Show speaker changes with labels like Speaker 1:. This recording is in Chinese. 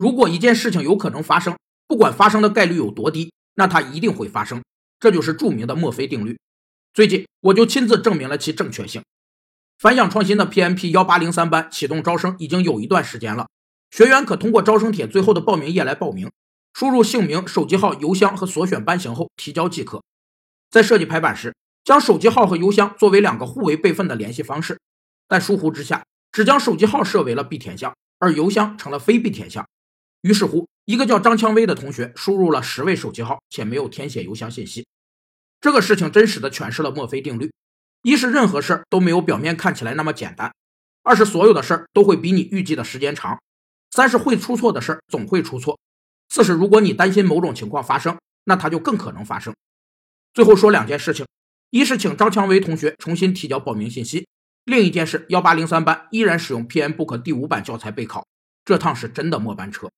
Speaker 1: 如果一件事情有可能发生，不管发生的概率有多低，那它一定会发生。这就是著名的墨菲定律。最近我就亲自证明了其正确性。反响创新的 PMP 幺八零三班启动招生已经有一段时间了，学员可通过招生帖最后的报名页来报名，输入姓名、手机号、邮箱和所选班型后提交即可。在设计排版时，将手机号和邮箱作为两个互为备份的联系方式，但疏忽之下，只将手机号设为了必填项，而邮箱成了非必填项。于是乎，一个叫张蔷薇的同学输入了十位手机号，且没有填写邮箱信息。这个事情真实的诠释了墨菲定律：一是任何事儿都没有表面看起来那么简单；二是所有的事儿都会比你预计的时间长；三是会出错的事儿总会出错；四是如果你担心某种情况发生，那它就更可能发生。最后说两件事情：一是请张蔷薇同学重新提交报名信息；另一件事，幺八零三班依然使用 PMBOK 第五版教材备考，这趟是真的末班车。